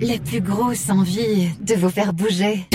la plus grosse envie de vous faire bouger.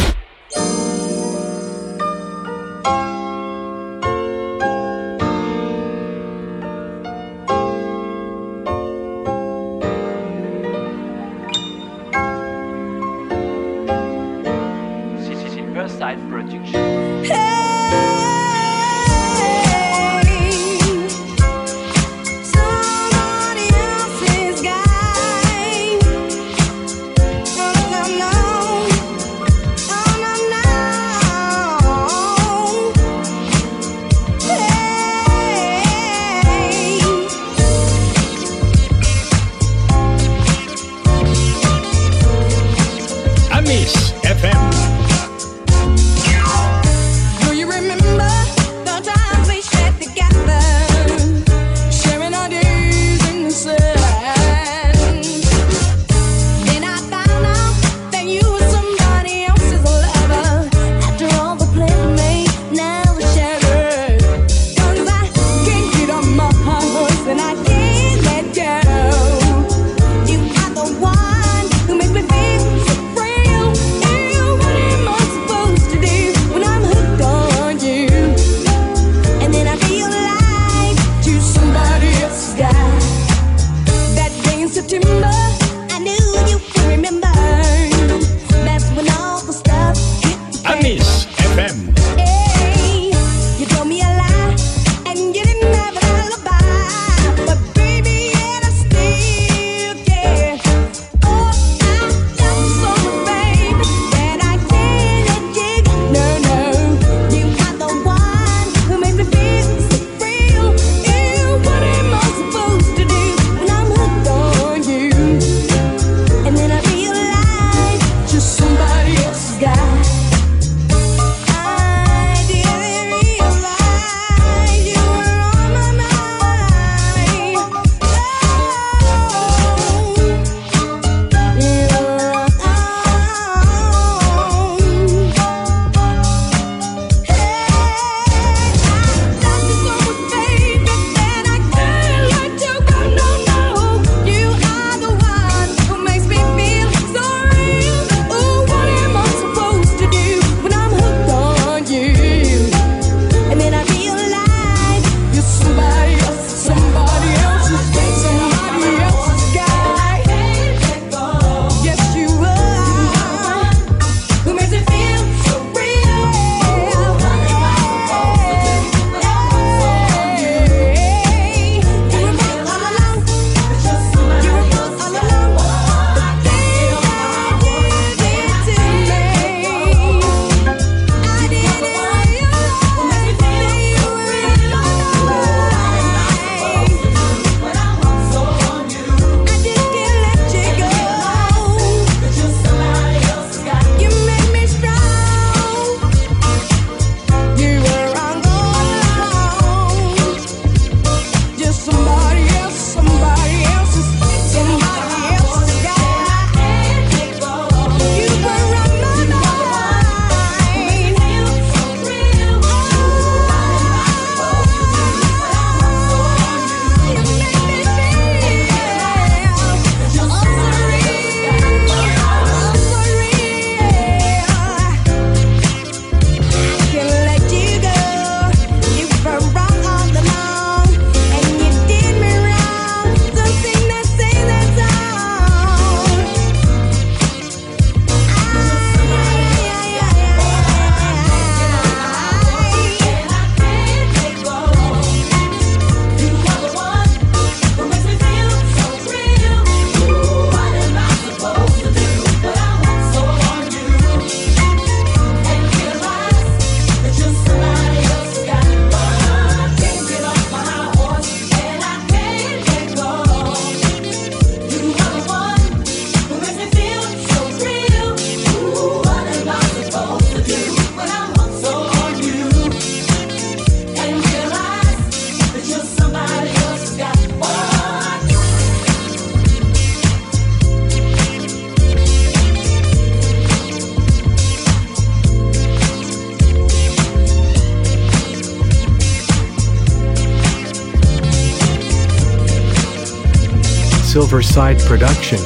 Silverside production.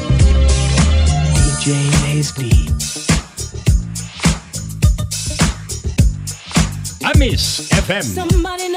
DJ Naizdy. Amis FM. Somebody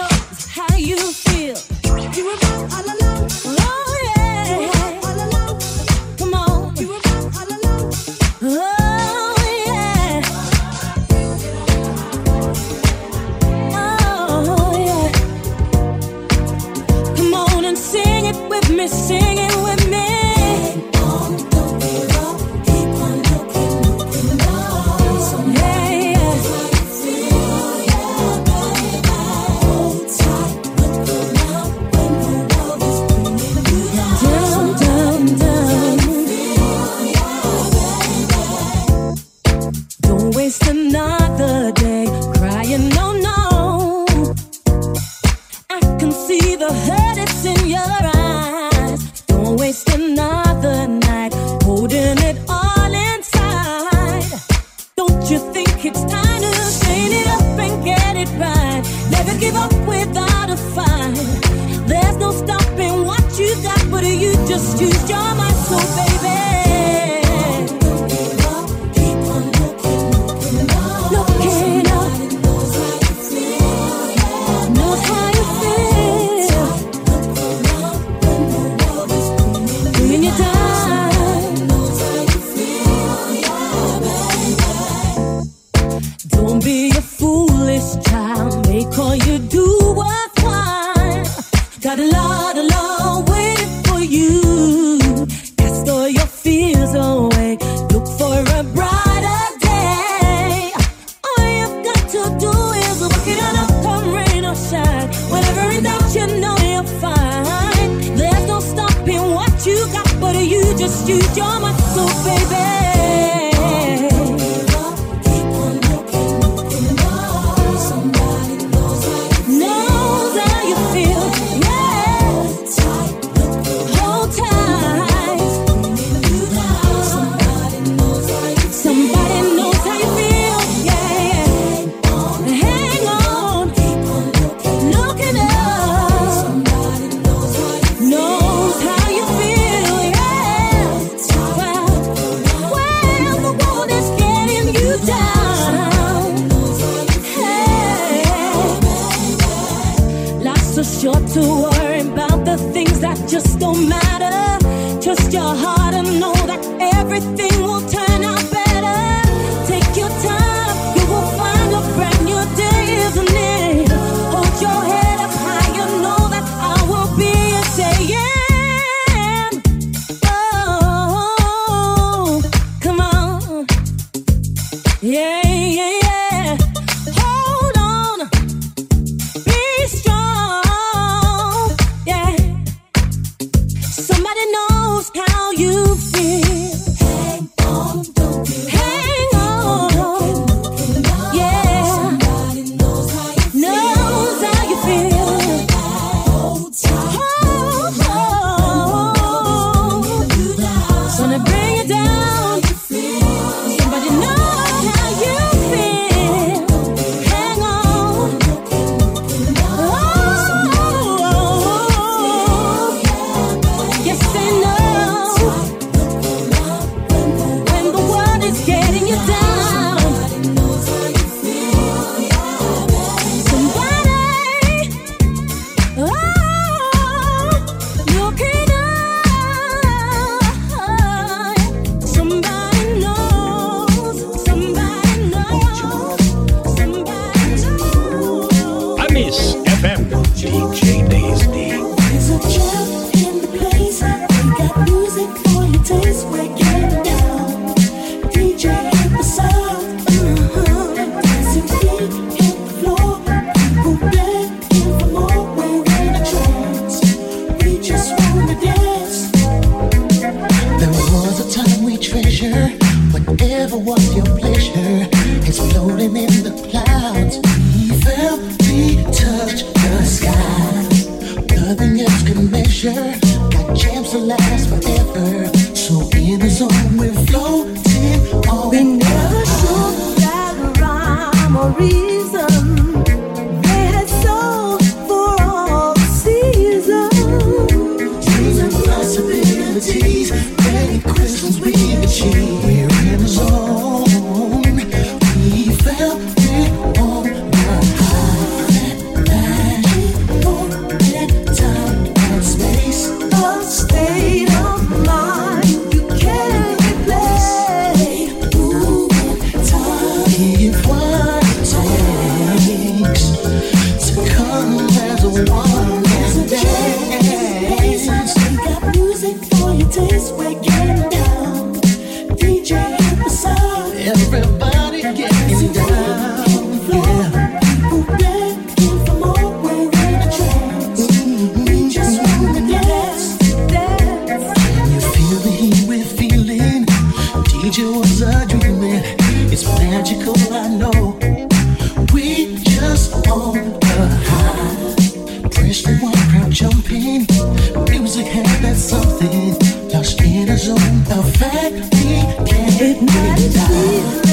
something just in a zone of fact we can't ignite.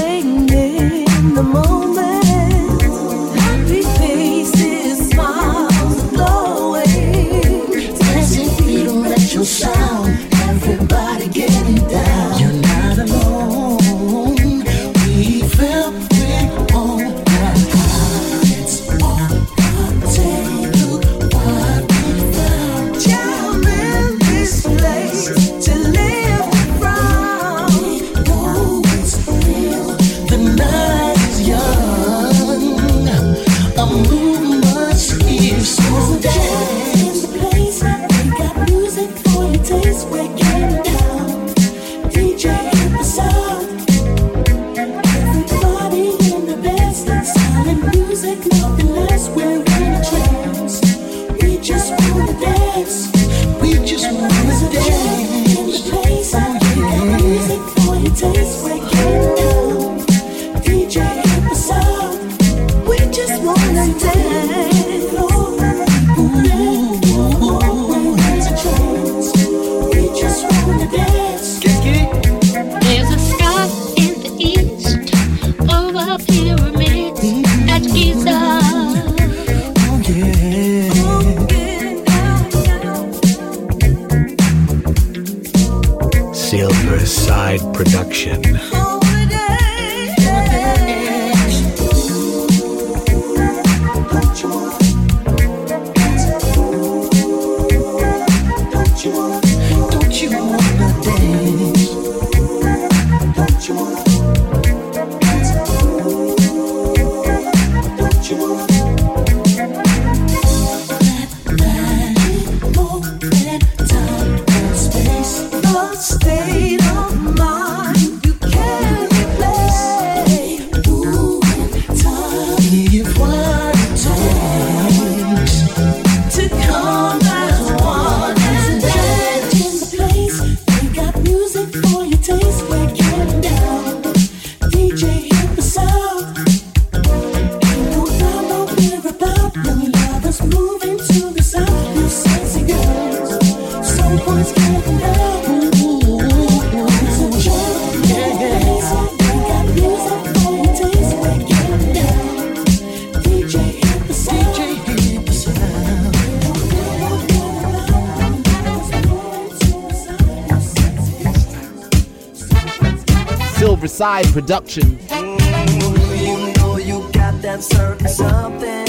production. You know you got that certain something.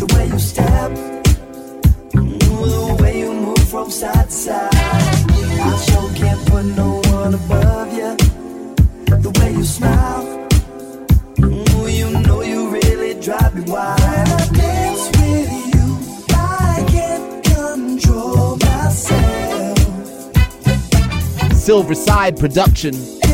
The way you step, the way you move from side to side. I sure can't put no one above you. The way you smile, you know you really drive me wild. Silverside Production.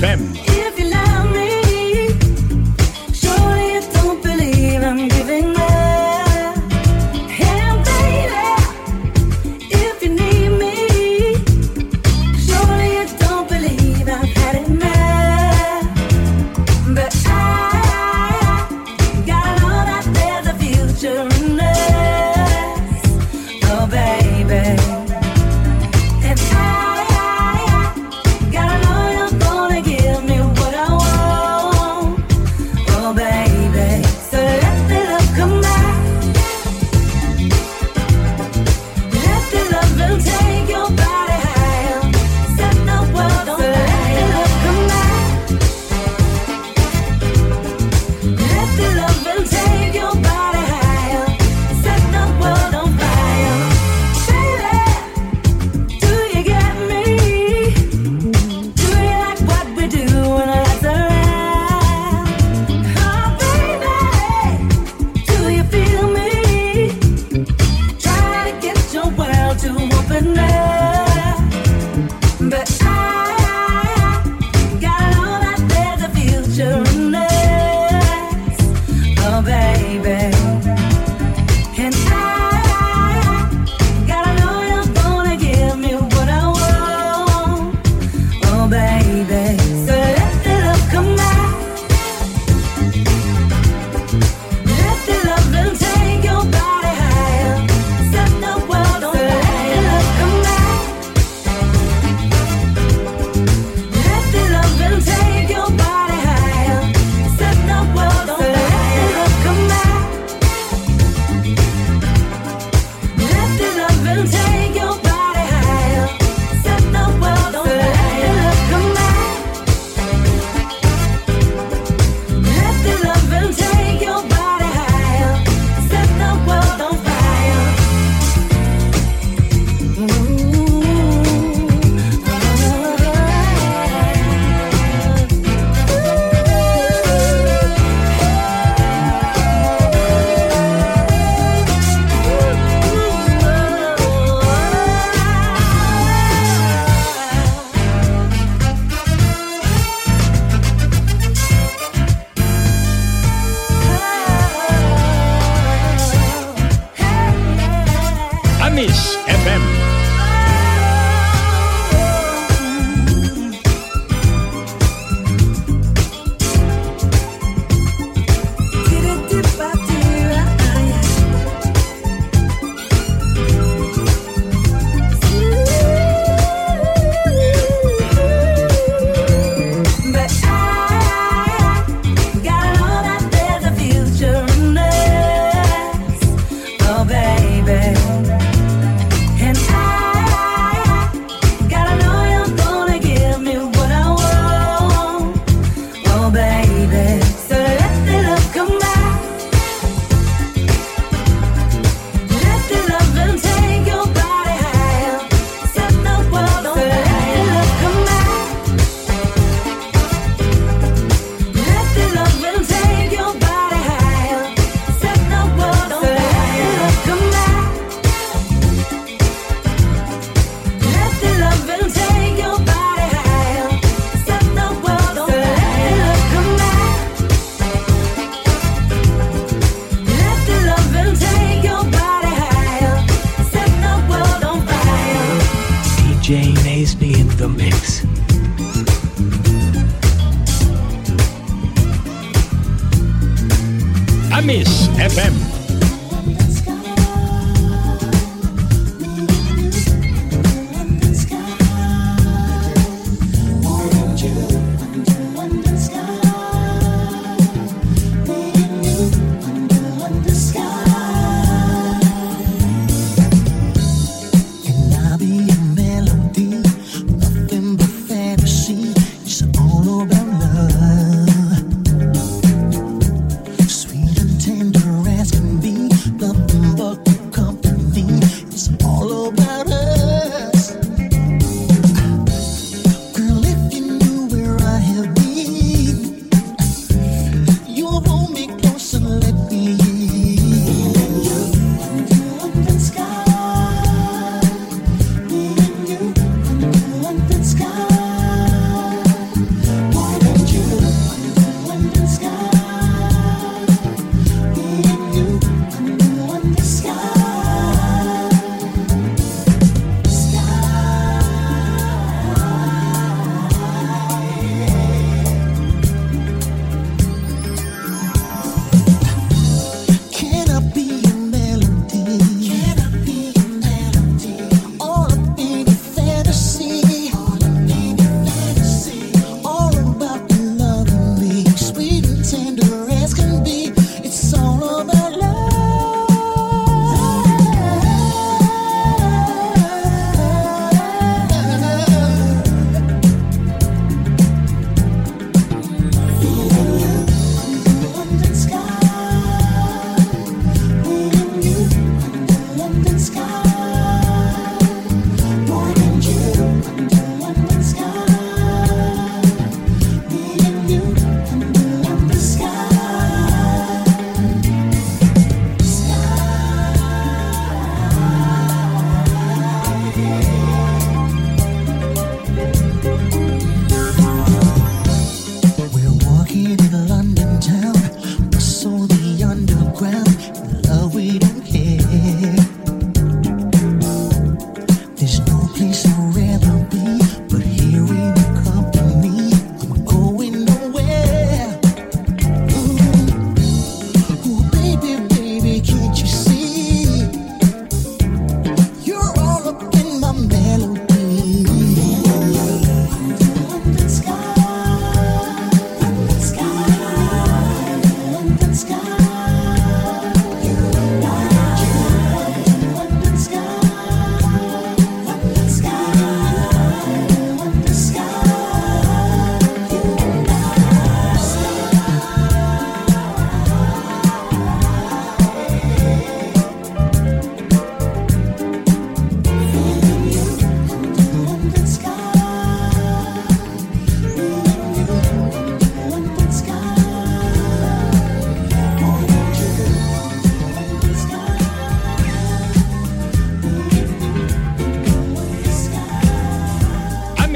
FM.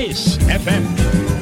Amis FM.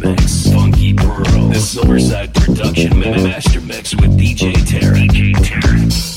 Mix. Funky Pearl. The Silverside Production Master Mix with DJ Terry. DJ Terry.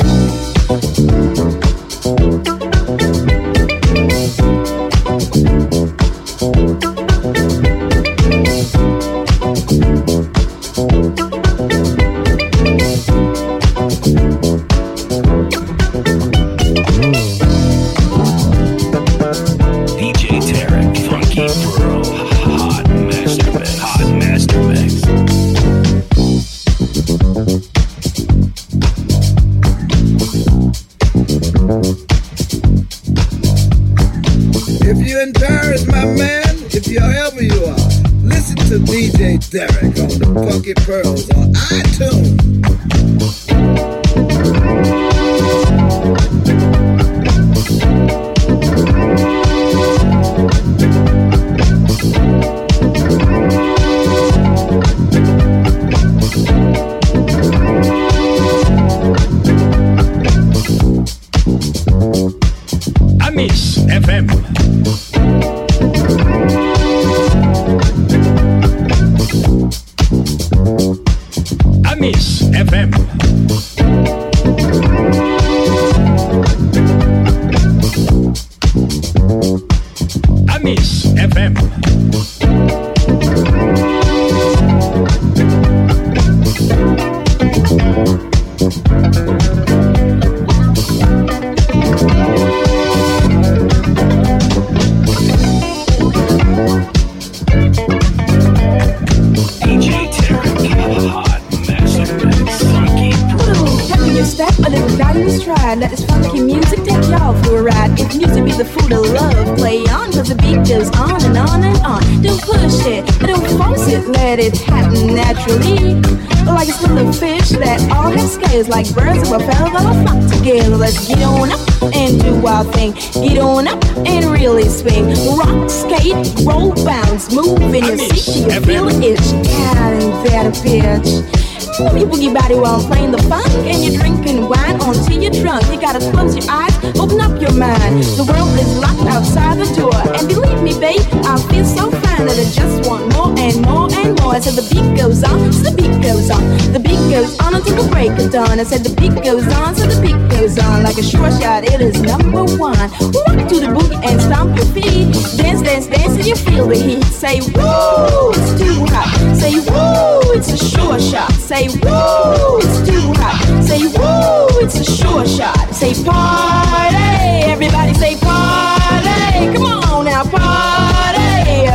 Ride. If music be the food of love, play on, cause the beat goes on and on and on. Don't push it, don't force it, let it happen naturally. Like a little fish that all have scales, like birds of a feather that flock together. Let's get on up and do our thing. Get on up and really swing. Rock, skate, roll, bounce, move in your seat till you feel itch. God, and that a bitch. Move your boogie body while playing the funk. And you're drinking wine until you're drunk You gotta close your eyes, open up your mind. The world is locked outside the door. And believe me, babe, I feel so fine That I just want more and more and more. I said the beat goes on, so the beat goes on. The beat goes on until the break of dawn. I said the beat goes on, so the beat goes on. Like a sure shot, it is number one. Rock to the boogie and stomp your feet. Dance, dance, dance till you feel the heat. Say woo, it's too hot. Say woo, it's a sure shot Say woo, it's too hot. Say woo, it's a sure shot. Say party, everybody say party. Come on now, party.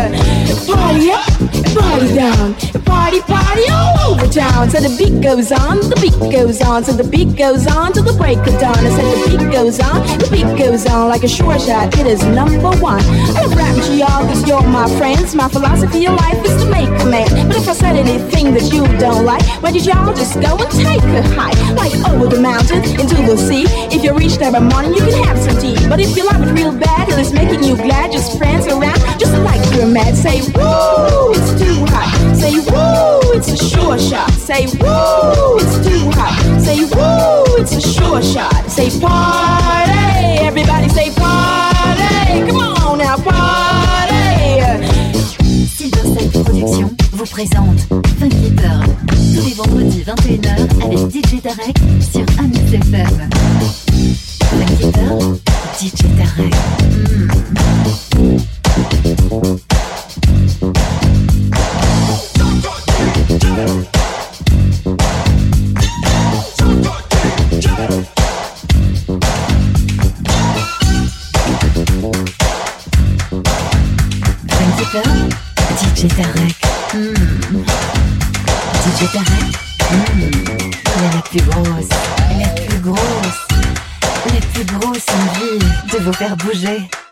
Party up, party down, party, party all over town. So the beat goes on, the beat goes on, so the beat goes on till the break of dawn. I said the beat goes on, the beat goes on like a sure shot. It is number one. I love rapping to y'all cause you're my friends. My philosophy of life is to make a man. But if I said anything that you don't like, why did y'all just go and take a hike? Like over the mountains into the sea. If you reach there by morning, you can have some tea. But if you love it real bad and it's making you glad, just prance around just like mad. Say woo, it's too hot. Say woo, it's a sure shot. Say woo, it's too hot. Say woo, it's a sure shot. Say party, everybody say party. Come on now, party. Silverside Productions vous présente Funky Pearl tous les vendredis 21h avec DJ Tarek sur Amis FM. projet.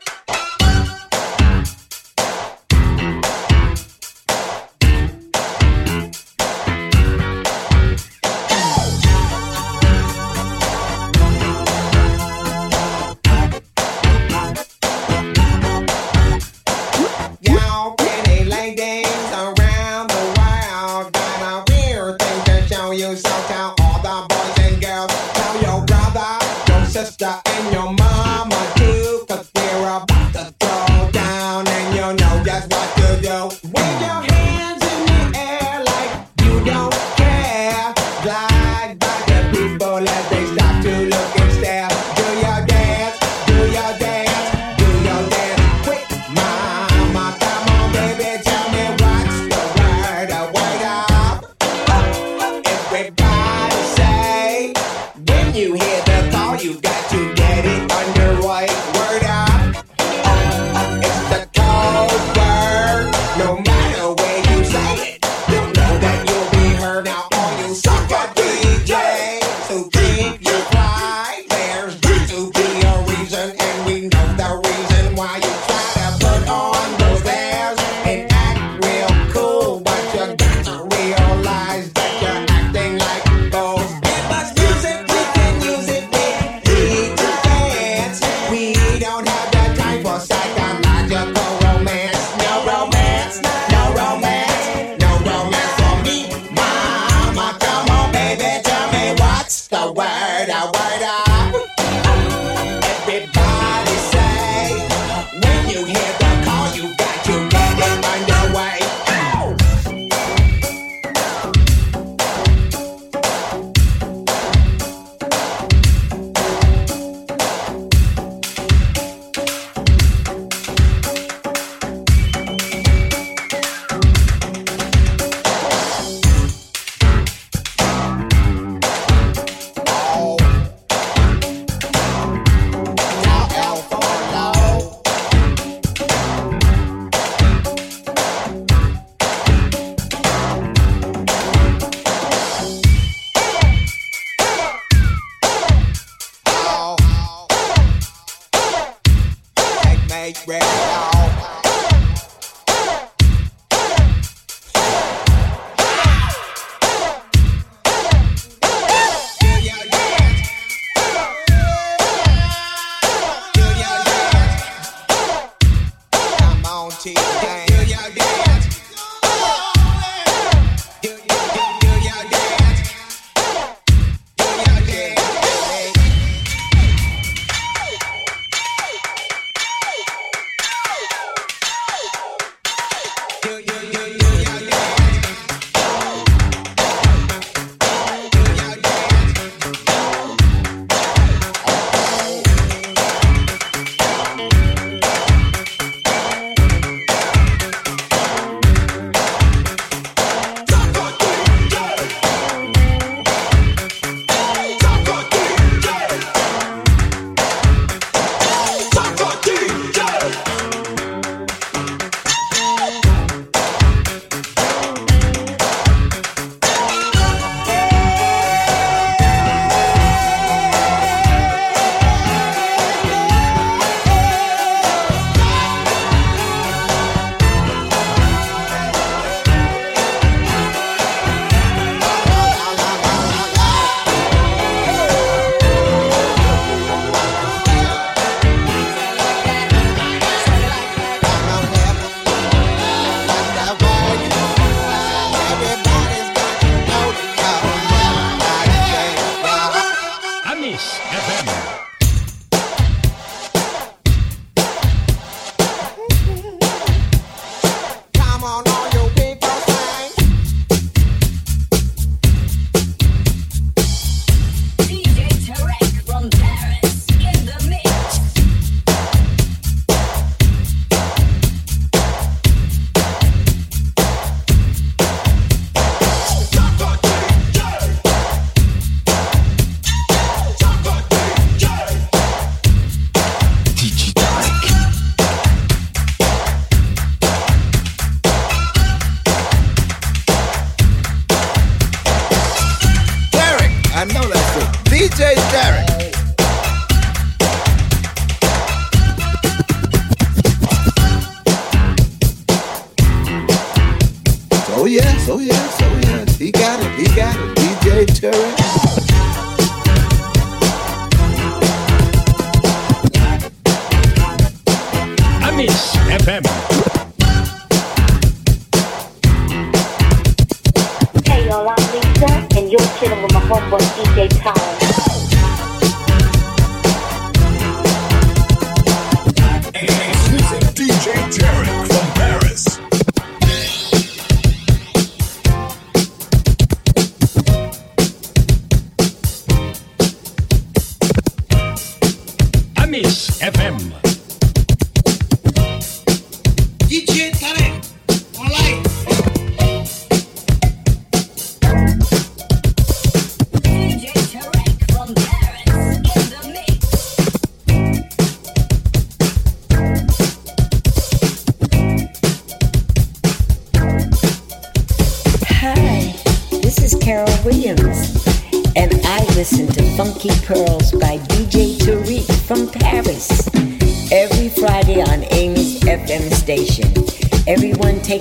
He got it, he got it, DJ Terrence.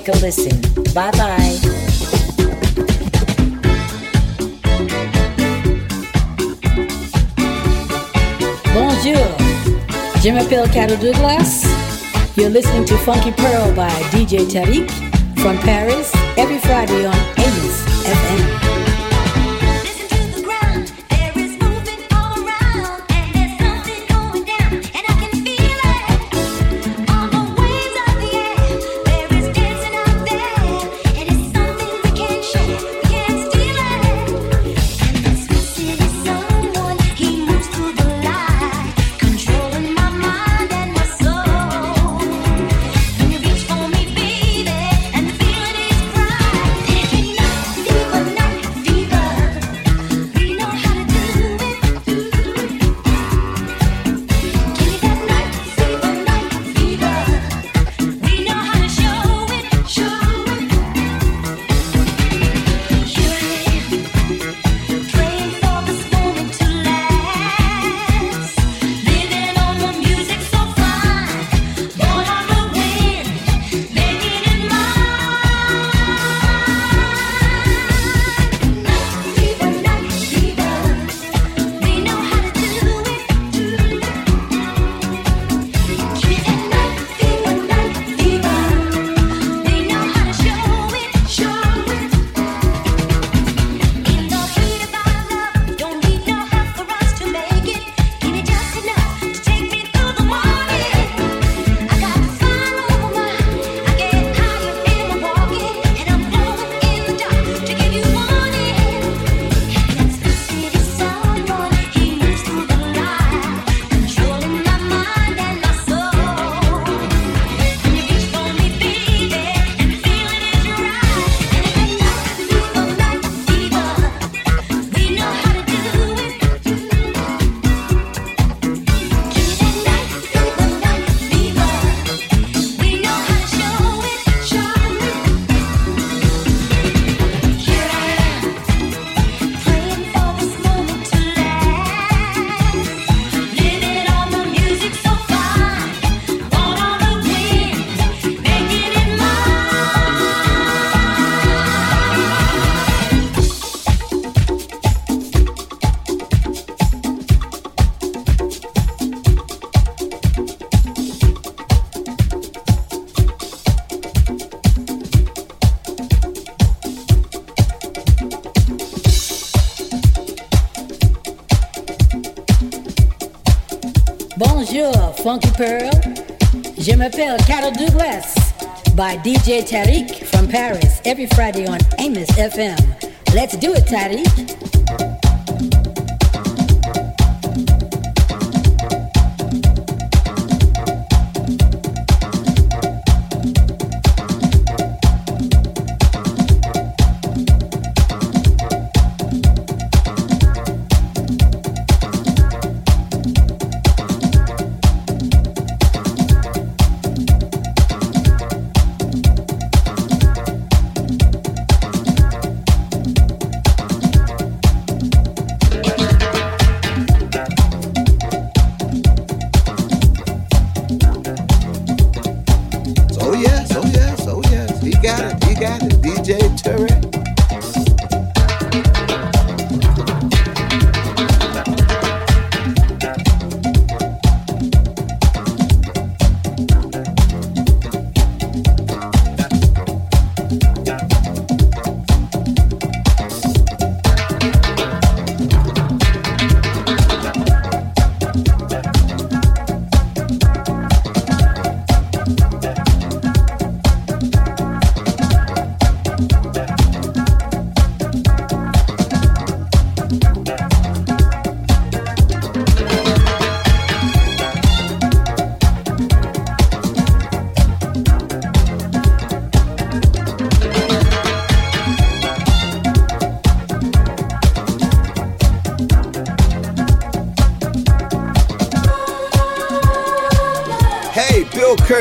Take a listen. Bye bye. Bonjour, je m'appelle Carol Douglas. You're listening to Funky Pearl by DJ Tarek from Paris every Friday on Amos FM. Funky Pearl. Je m'appelle Carol Douglas by DJ Tarek from Paris every Friday on Amos FM. Let's do it, Tarek.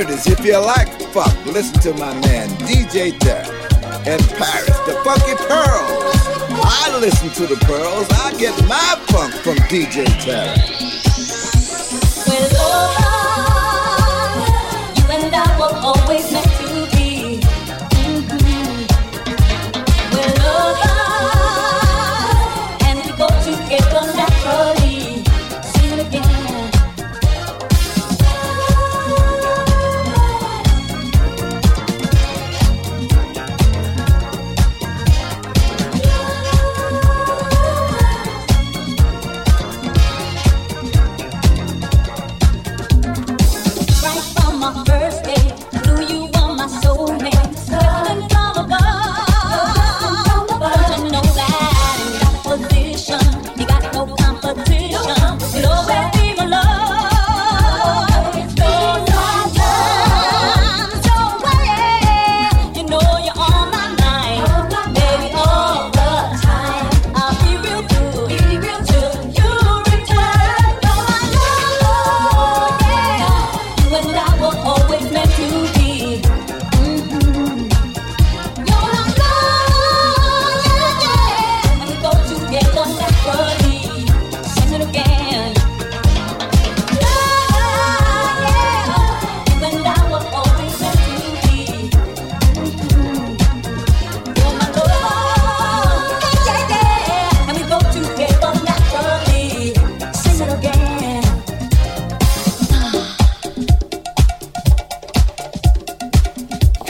30s. If you like funk, listen to my man DJ Jeff and Paris, the Funky Pearls. I listen to the pearls. I get my funk from DJ Terry. With love, you and I will always.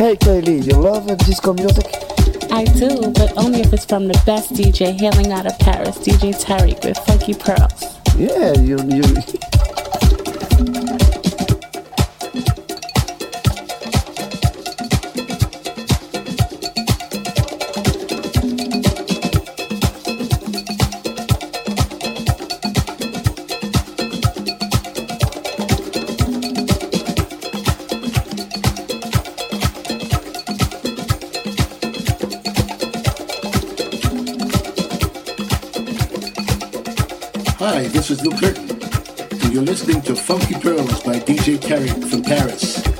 Hey Kaylee, you love disco music? I do, but only if it's from the best DJ hailing out of Paris, DJ Tarek with Funky Pearls. Yeah, you you. This is Luke Curtin, and you're listening to Funky Pearls by DJ Tarek from Paris.